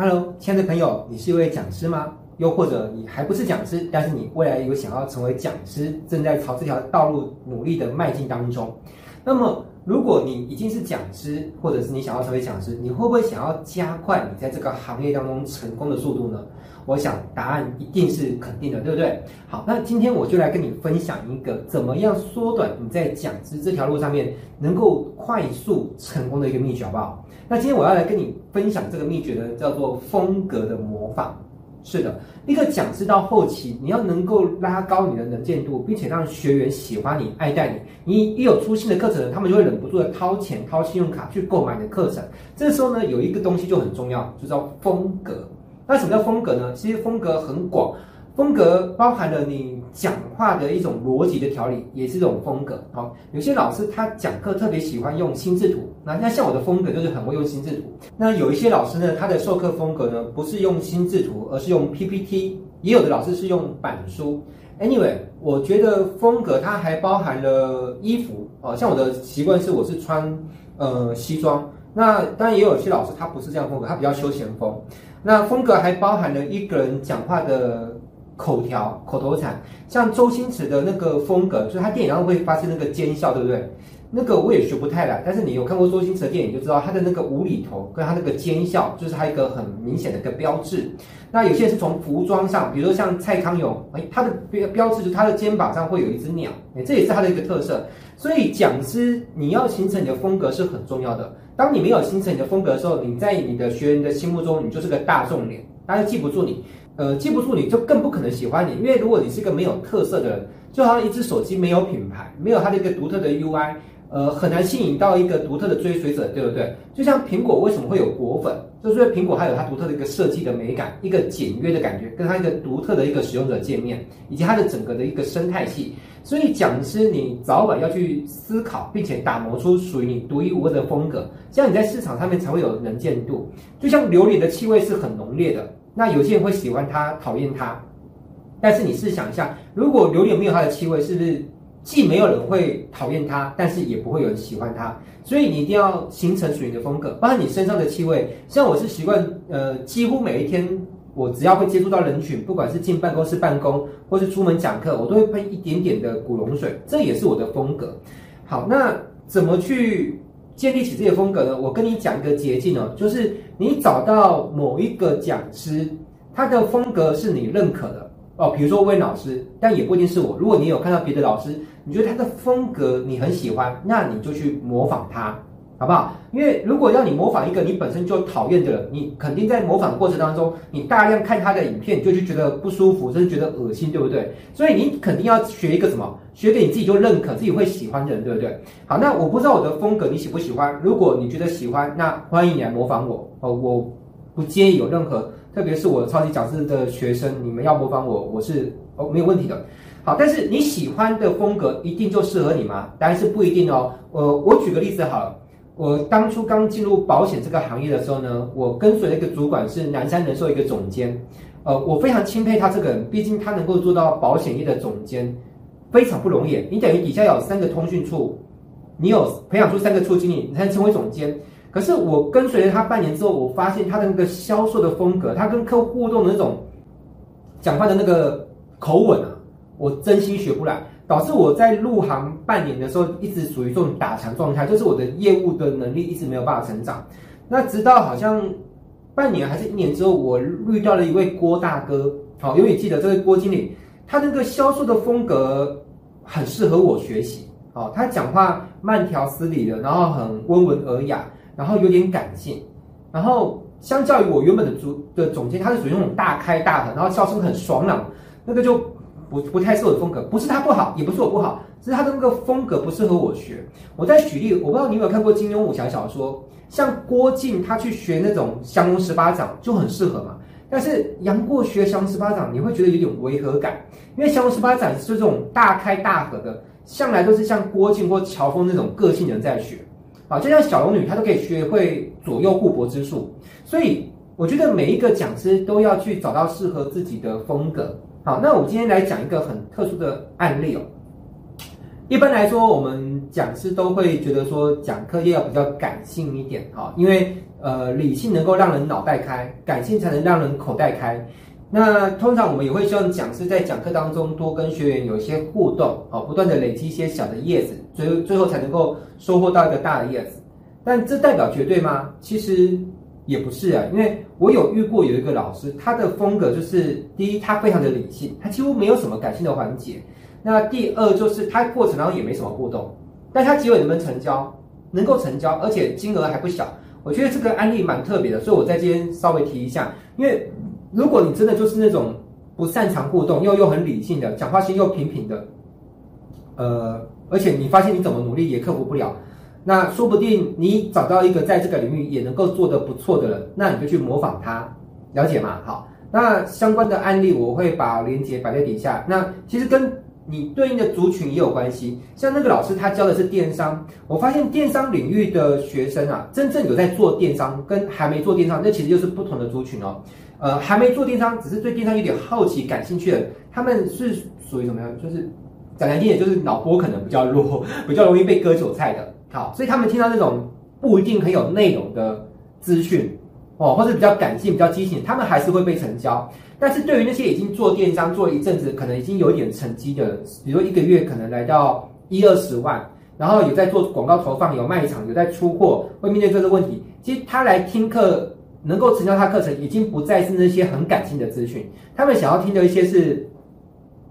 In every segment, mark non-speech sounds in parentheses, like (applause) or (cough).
Hello，亲爱的朋友，你是一位讲师吗？又或者你还不是讲师，但是你未来有想要成为讲师，正在朝这条道路努力的迈进当中。那么，如果你已经是讲师，或者是你想要成为讲师，你会不会想要加快你在这个行业当中成功的速度呢？我想答案一定是肯定的，对不对？好，那今天我就来跟你分享一个怎么样缩短你在讲师这条路上面能够快速成功的一个秘诀，好不好？那今天我要来跟你分享这个秘诀呢，叫做风格的模仿。是的，一个讲师到后期，你要能够拉高你的能见度，并且让学员喜欢你、爱戴你。你一有出新的课程，他们就会忍不住的掏钱、掏信用卡去购买你的课程。这时候呢，有一个东西就很重要，就叫风格。那什么叫风格呢？其实风格很广，风格包含了你讲话的一种逻辑的条理，也是一种风格。好，有些老师他讲课特别喜欢用心智图，那那像我的风格就是很会用心智图。那有一些老师呢，他的授课风格呢，不是用心智图，而是用 PPT，也有的老师是用板书。Anyway，我觉得风格它还包含了衣服哦，像我的习惯是我是穿呃西装。那当然也有些老师他不是这样风格，他比较休闲风。那风格还包含了一个人讲话的口条、口头禅，像周星驰的那个风格，就是他电影上会发生那个奸笑，对不对？那个我也学不太来，但是你有看过周星驰的电影，就知道他的那个无厘头跟他那个奸笑，就是他一个很明显的一个标志。那有些人是从服装上，比如说像蔡康永，哎，他的标标志就是他的肩膀上会有一只鸟，哎，这也是他的一个特色。所以讲师你要形成你的风格是很重要的。当你没有形成你的风格的时候，你在你的学员的心目中，你就是个大众脸，大家记不住你，呃，记不住你就更不可能喜欢你。因为如果你是一个没有特色的人，就好像一只手机没有品牌，没有它的一个独特的 UI。呃，很难吸引到一个独特的追随者，对不对？就像苹果为什么会有果粉，就是因为苹果它有它独特的一个设计的美感，一个简约的感觉，跟它一个独特的一个使用者界面，以及它的整个的一个生态系。所以讲师，你早晚要去思考，并且打磨出属于你独一无二的风格，这样你在市场上面才会有能见度。就像榴莲的气味是很浓烈的，那有些人会喜欢它，讨厌它。但是你试想一下，如果榴莲没有它的气味，是不是？既没有人会讨厌它，但是也不会有人喜欢它，所以你一定要形成属于你的风格，包括你身上的气味。像我是习惯，呃，几乎每一天，我只要会接触到人群，不管是进办公室办公，或是出门讲课，我都会喷一点点的古龙水，这也是我的风格。好，那怎么去建立起这些风格呢？我跟你讲一个捷径哦，就是你找到某一个讲师，他的风格是你认可的。哦，比如说温老师，但也不一定是我。如果你有看到别的老师，你觉得他的风格你很喜欢，那你就去模仿他，好不好？因为如果要你模仿一个你本身就讨厌的人，你肯定在模仿过程当中，你大量看他的影片，就去觉得不舒服，甚至觉得恶心，对不对？所以你肯定要学一个什么？学给你自己就认可、自己会喜欢的人，对不对？好，那我不知道我的风格你喜不喜欢？如果你觉得喜欢，那欢迎你来模仿我。哦，我不介意有任何。特别是我超级讲师的学生，你们要模仿我，我是哦没有问题的。好，但是你喜欢的风格一定就适合你吗？当然是不一定哦。呃，我举个例子好了，我当初刚进入保险这个行业的时候呢，我跟随的一个主管是南山人寿一个总监，呃，我非常钦佩他这个人，毕竟他能够做到保险业的总监，非常不容易。你等于底下有三个通讯处，你有培养出三个处经理，你才能成为总监。可是我跟随了他半年之后，我发现他的那个销售的风格，他跟客户互动的那种讲话的那个口吻啊，我真心学不来，导致我在入行半年的时候，一直属于这种打墙状态，就是我的业务的能力一直没有办法成长。那直到好像半年还是一年之后，我遇到了一位郭大哥，好，永远记得这位郭经理，他那个销售的风格很适合我学习，好，他讲话慢条斯理的，然后很温文尔雅。然后有点感性，然后相较于我原本的主的总监，他是属于那种大开大合，然后笑声很爽朗，那个就不不太适合我的风格。不是他不好，也不是我不好，只是他的那个风格不适合我学。我再举例，我不知道你有没有看过金庸武侠小说，像郭靖他去学那种降龙十八掌就很适合嘛。但是杨过学降龙十八掌，你会觉得有点违和感，因为降龙十八掌是这种大开大合的，向来都是像郭靖或乔峰那种个性人在学。啊，就像小龙女，她都可以学会左右互搏之术，所以我觉得每一个讲师都要去找到适合自己的风格。好，那我今天来讲一个很特殊的案例哦。一般来说，我们讲师都会觉得说讲课要比较感性一点啊，因为呃理性能够让人脑袋开，感性才能让人口袋开。那通常我们也会希望讲师在讲课当中多跟学员有一些互动啊，不断的累积一些小的叶子，最最后才能够收获到一个大的叶子。但这代表绝对吗？其实也不是啊，因为我有遇过有一个老师，他的风格就是第一，他非常的理性，他几乎没有什么感性的环节。那第二就是他过程当中也没什么互动，但他结尾能不能成交？能够成交，而且金额还不小。我觉得这个案例蛮特别的，所以我在这边稍微提一下，因为。如果你真的就是那种不擅长互动又又很理性的，讲话心又平平的，呃，而且你发现你怎么努力也克服不了，那说不定你找到一个在这个领域也能够做得不错的人，那你就去模仿他，了解吗？好，那相关的案例我会把链接摆在底下。那其实跟你对应的族群也有关系，像那个老师他教的是电商，我发现电商领域的学生啊，真正有在做电商跟还没做电商，那其实就是不同的族群哦。呃，还没做电商，只是对电商有点好奇、感兴趣的，他们是属于什么样？就是讲难听点，就是脑波可能比较弱，(laughs) 比较容易被割韭菜的。好，所以他们听到这种不一定很有内容的资讯哦，或者比较感性、比较激情，他们还是会被成交。但是对于那些已经做电商做一阵子，可能已经有点成绩的，比如一个月可能来到一二十万，然后有在做广告投放、有卖场、有在出货，会面对这个问题。其实他来听课。能够成交他课程，已经不再是那些很感性的资讯，他们想要听的一些是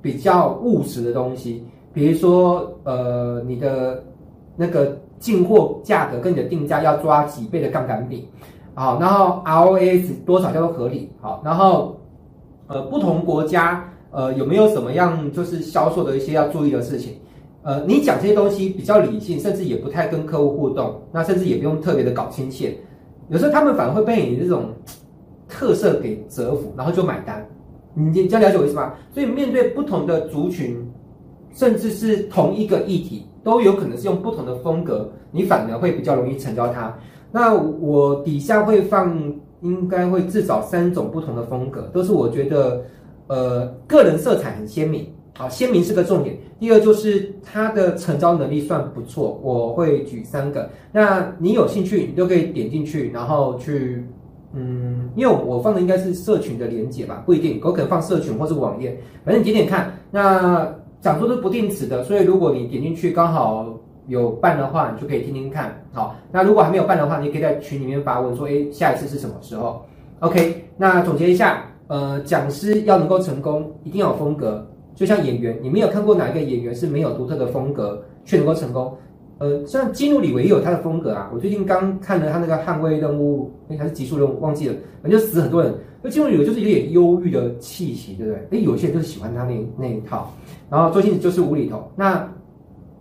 比较务实的东西，比如说，呃，你的那个进货价格跟你的定价要抓几倍的杠杆比，好，然后 ROAS 多少叫做合理，好，然后呃，不同国家呃有没有什么样就是销售的一些要注意的事情，呃，你讲这些东西比较理性，甚至也不太跟客户互动，那甚至也不用特别的搞亲切。有时候他们反而会被你这种特色给折服，然后就买单。你你这样了解我意思吗？所以面对不同的族群，甚至是同一个议题，都有可能是用不同的风格，你反而会比较容易成交它。那我底下会放，应该会至少三种不同的风格，都是我觉得呃个人色彩很鲜明。好，鲜明是个重点。第二就是它的成交能力算不错，我会举三个。那你有兴趣，你就可以点进去，然后去，嗯，因为我放的应该是社群的连接吧，不一定，我可能放社群或是网页，反正你点点看。那讲座都不定时的，所以如果你点进去刚好有办的话，你就可以听听看。好，那如果还没有办的话，你可以在群里面发问说，诶，下一次是什么时候？OK，那总结一下，呃，讲师要能够成功，一定要有风格。就像演员，你没有看过哪一个演员是没有独特的风格却能够成功？呃，像基努里维也有他的风格啊。我最近刚看了他那个《捍卫任务》，哎，还是《极速任务》，忘记了，反正就死很多人。那基努里维就是有点忧郁的气息，对不对？哎，有些人就是喜欢他那那一套。然后周星驰就是无厘头。那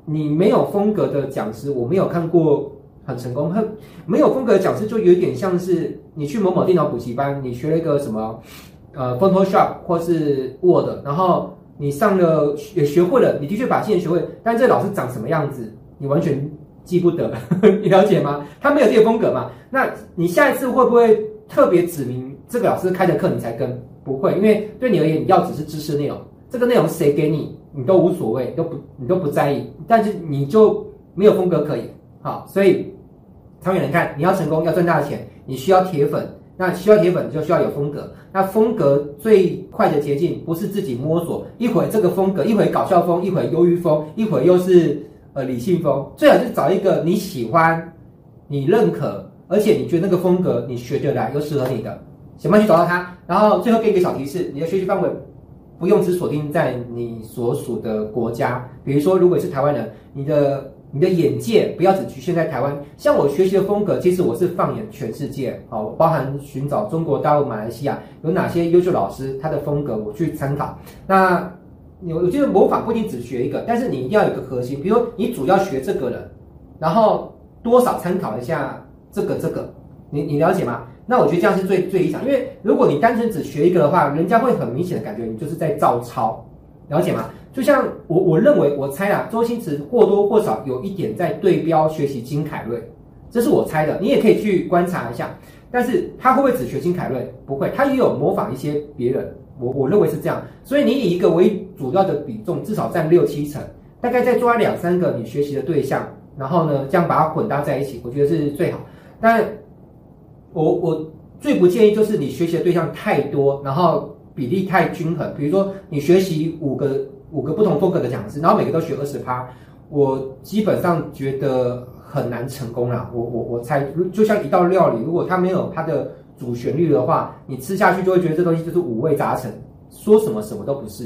你没有风格的讲师，我没有看过很成功。很没有风格的讲师，就有点像是你去某某电脑补习班，你学了一个什么呃 Photoshop 或是 Word，然后。你上了也学会了，你的确把技能学会，但这老师长什么样子，你完全记不得，你 (laughs) 了解吗？他没有这个风格嘛？那你下一次会不会特别指明这个老师开的课你才跟？不会，因为对你而言，你要只是知识内容，这个内容谁给你，你都无所谓，都不你都不在意，但是你就没有风格可以。好，所以长远来看，你要成功要赚大钱，你需要铁粉。那需要铁粉就需要有风格。那风格最快的捷径不是自己摸索，一会这个风格，一会搞笑风，一会忧郁风，一会又是呃理性风。最好是找一个你喜欢、你认可，而且你觉得那个风格你学得来又适合你的，想办法去找到它。然后最后给一个小提示：你的学习范围不用只锁定在你所属的国家。比如说，如果是台湾人，你的。你的眼界不要只局限在台湾，像我学习的风格，其实我是放眼全世界，好，包含寻找中国大陆、马来西亚有哪些优秀老师，他的风格我去参考。那我我觉得模仿不一定只学一个，但是你一定要有个核心，比如你主要学这个人，然后多少参考一下这个这个，你你了解吗？那我觉得这样是最最理想，因为如果你单纯只学一个的话，人家会很明显的感觉你就是在照抄，了解吗？就像我我认为我猜啊，周星驰或多或少有一点在对标学习金凯瑞，这是我猜的，你也可以去观察一下。但是他会不会只学金凯瑞？不会，他也有模仿一些别人。我我认为是这样，所以你以一个为主要的比重，至少占六七成。大概再抓两三个你学习的对象，然后呢，这样把它混搭在一起，我觉得是最好。但我我最不建议就是你学习的对象太多，然后比例太均衡。比如说你学习五个五个不同风格的讲师，然后每个都学二十趴，我基本上觉得很难成功啦。我我我猜，就像一道料理，如果它没有它的主旋律的话，你吃下去就会觉得这东西就是五味杂陈，说什么什么都不是，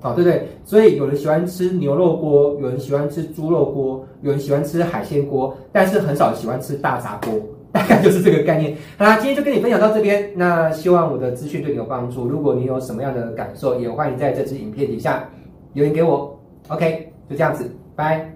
啊，对不对？所以有人喜欢吃牛肉锅，有人喜欢吃猪肉锅，有人喜欢吃海鲜锅，但是很少喜欢吃大杂锅。(laughs) 大概就是这个概念。好啦，今天就跟你分享到这边。那希望我的资讯对你有帮助。如果你有什么样的感受，也欢迎在这支影片底下留言给我。OK，就这样子，拜。